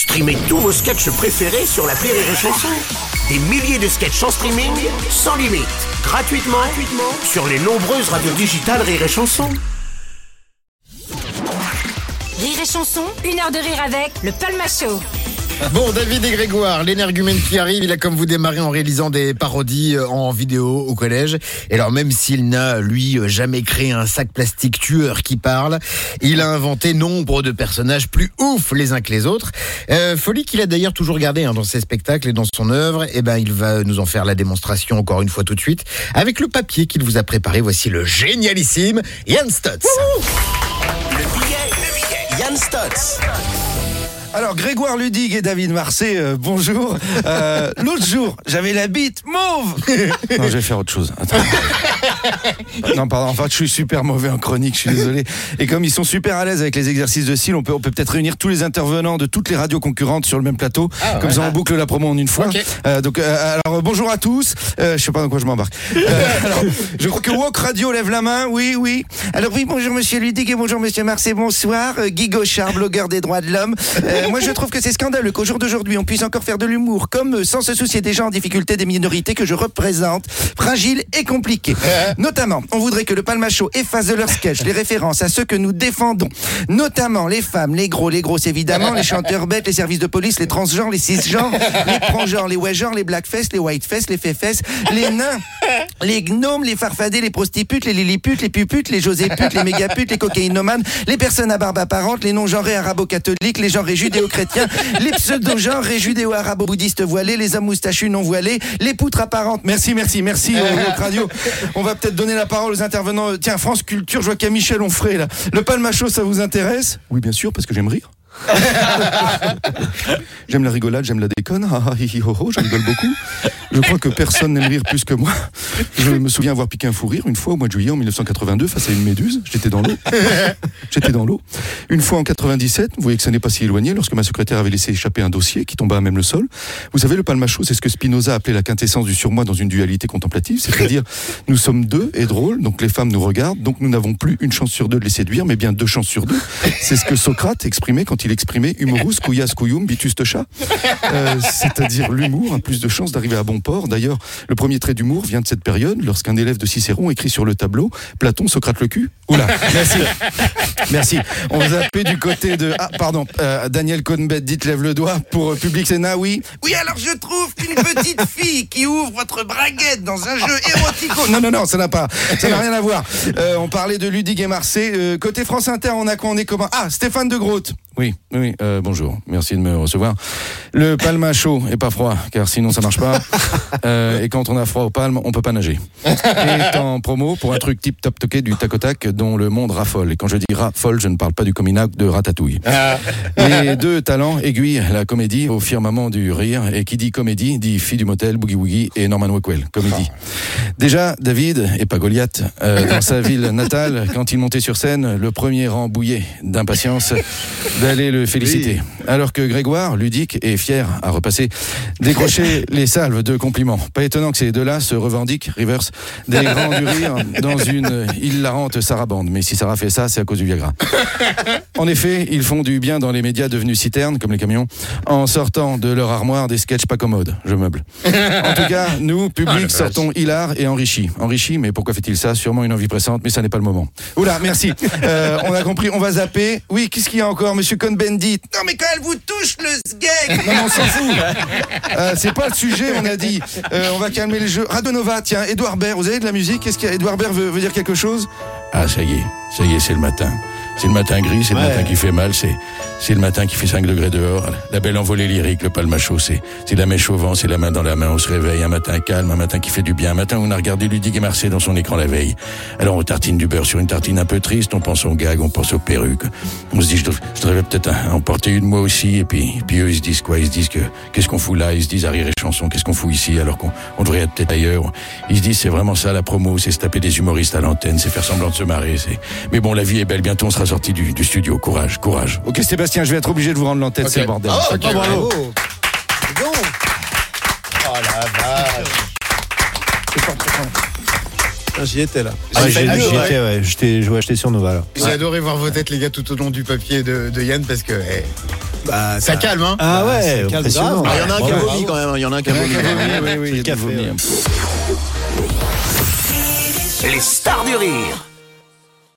Streamez tous vos sketchs préférés sur la Rire et Chanson. Des milliers de sketchs en streaming, sans limite, gratuitement, sur les nombreuses radios digitales Rire et Chanson. Rire et chanson, une heure de rire avec le Palma Show. Bon, David et Grégoire, l'énergumène qui arrive, il a comme vous démarré en réalisant des parodies euh, en vidéo au collège. Et alors même s'il n'a, lui, euh, jamais créé un sac plastique tueur qui parle, il a inventé nombre de personnages plus ouf les uns que les autres. Euh, folie qu'il a d'ailleurs toujours gardé hein, dans ses spectacles et dans son œuvre. Et ben, il va nous en faire la démonstration encore une fois tout de suite. Avec le papier qu'il vous a préparé, voici le génialissime Yann Stutz. Le billet, le billet, Yann Stotz. Alors Grégoire Ludig et David Marseille, euh, bonjour. Euh, L'autre jour, j'avais la bite mauve. non, je vais faire autre chose. Attends. non, pardon. En fait, je suis super mauvais en chronique. Je suis désolé. Et comme ils sont super à l'aise avec les exercices de style, on peut on peut peut-être réunir tous les intervenants de toutes les radios concurrentes sur le même plateau. comme ça, on boucle la promo en une fois. Euh, donc, euh, alors euh, bonjour à tous. Euh, je sais pas dans quoi je m'embarque. Euh, alors, je crois que Walk Radio lève la main. Oui, oui. Alors oui, bonjour Monsieur Ludig et bonjour Monsieur Marseille. Bonsoir, Euh, Guy Gauchard, blogueur des droits de l'homme. Euh, moi, je trouve que c'est scandaleux qu'au jour d'aujourd'hui, on puisse encore faire de l'humour comme sans se soucier des gens en difficulté, des minorités que je représente, fragiles et compliquées. Notamment, on voudrait que le Palmacho efface de leur sketch les références à ceux que nous défendons, notamment les femmes, les gros, les grosses évidemment, les chanteurs bêtes, les services de police, les transgenres, les cisgenres, les transgenres, les ouais-genres, les blackface, les whiteface, les féfesses, les nains, les gnomes, les farfadets, les prostitutes, les lilliputes, les puputes, les joséputes, les mégaputes, les cocaïnomanes, les personnes à barbe apparente, les non-genrés arabo-catholiques, les genrés judéo-chrétiens, les pseudo-genrés judéo-arabo-bouddhistes voilés, les hommes moustachus non voilés, les poutres apparentes. Merci, merci, merci, euh, Radio. On va peut-être donner la parole aux intervenants. Tiens, France Culture, je vois qu'il y a Michel Onfray, là. Le palmacho, ça vous intéresse? Oui, bien sûr, parce que j'aime rire. J'aime la rigolade, j'aime la déconne. Ah, ah, je rigole beaucoup. Je crois que personne n'aime rire plus que moi. Je me souviens avoir piqué un fou rire une fois au mois de juillet en 1982 face à une méduse. J'étais dans l'eau. J'étais dans l'eau. Une fois en 97, vous voyez que ça n'est pas si éloigné, lorsque ma secrétaire avait laissé échapper un dossier qui tomba à même le sol. Vous savez, le palmacho, c'est ce que Spinoza appelait la quintessence du surmoi dans une dualité contemplative, c'est-à-dire nous sommes deux et drôles, donc les femmes nous regardent, donc nous n'avons plus une chance sur deux de les séduire, mais bien deux chances sur deux. C'est ce que Socrate exprimait quand il exprimait humorus cuias cuium bitus chat, Euh, c'est-à-dire l'humour a plus de chances d'arriver à bon port. D'ailleurs, le premier trait d'humour vient de cette période, lorsqu'un élève de Cicéron écrit sur le tableau Platon, Socrate le cul. Oula, merci. Merci. On vous a appelé du côté de. Ah, pardon. Euh, Daniel Cohn-Bett, dites lève le doigt pour euh, Public Sénat, oui. Oui, alors je trouve qu'une petite fille qui ouvre votre braguette dans un jeu érotico. Non, non, non, ça n'a pas. Ça n'a rien à voir. Euh, on parlait de Ludig et Marseille. Euh, côté France Inter, on a quoi? On est comment? Ah, Stéphane de Groot. Oui, oui, euh, bonjour. Merci de me recevoir. Le palma chaud et pas froid, car sinon ça marche pas. Euh, et quand on a froid au palme, on peut pas nager. Et en promo pour un truc tip top toqué du tac au tac dont le monde raffole. Et quand je dis raffole, je ne parle pas du cominac de Ratatouille. Les deux talents aiguillent la comédie au firmament du rire. Et qui dit comédie dit fille du motel, Boogie Woogie et Norman Rockwell. Comédie. Déjà, David, et pas Goliath, euh, dans sa ville natale, quand il montait sur scène, le premier rang bouillait d'impatience d'aller le féliciter. Alors que Grégoire, ludique et fier à repasser, décrochait les salves de compliments. Pas étonnant que ces deux-là se revendiquent, reverse, des grands du rire dans une hilarante sarabande. Mais si Sarah fait ça, c'est à cause du Viagra. En effet, ils font du bien dans les médias devenus citernes, comme les camions, en sortant de leur armoire des sketchs pas commodes. Je meuble. En tout cas, nous, public, sortons hilar et enrichis. Enrichis, mais pourquoi fait-il ça? Sûrement une envie pressante, mais ça n'est pas le moment. Oula, merci. Euh, on a compris, on va zapper. Oui, qu'est-ce qu'il y a encore, monsieur Non, mais quand elle vous touche le sgeg Non, mais on s'en fout. Euh, c'est pas le sujet, on a dit. Euh, on va calmer le jeu. Radonova, tiens, Edouard Baird, vous avez de la musique? Qu'est-ce qu'il y a? Edouard Baird veut, veut dire quelque chose? Ah, ça y est, ça y est, c'est le matin. C'est le matin gris, c'est le matin qui fait mal, c'est, c'est le matin qui fait 5 degrés dehors. La belle envolée lyrique, le palmacho, c'est, c'est la mèche au vent, c'est la main dans la main, on se réveille, un matin calme, un matin qui fait du bien, un matin où on a regardé Ludig et Marseille dans son écran la veille. Alors on tartine du beurre sur une tartine un peu triste, on pense aux gags, on pense aux perruques. On se dit, je, dev- je devrais peut-être en porter une moi aussi, et puis, puis eux, ils se disent quoi? Ils se disent que, qu'est-ce qu'on fout là? Ils se disent à rire et chanson, qu'est-ce qu'on fout ici, alors qu'on, on devrait être peut-être ailleurs. Ils se disent, c'est vraiment ça la promo, c'est se taper des humoristes à l'antenne, c'est faire semblant de se marrer, c'est, mais bon, la vie est belle, bientôt on sera sorti du, du studio. Courage, courage. Ok, Sébastien, je vais être obligé de vous rendre l'entête, c'est le bordel. Oh, Ok. bravo. Donc. Oh la vache. J'y étais là. Ah, Ouais, J'y étais, ouais. J'étais- Je vais acheter sur Nova là. J'ai adoré voir vos têtes, les gars, tout au long du papier de, de Yann parce que eh, Bah, ça calme, hein. Ah ouais, grave. Ah, Il y en a un qui a Ouais. vomi quand même, il y en a un qui a vomi. oui, ouais. peu. Les stars du rire.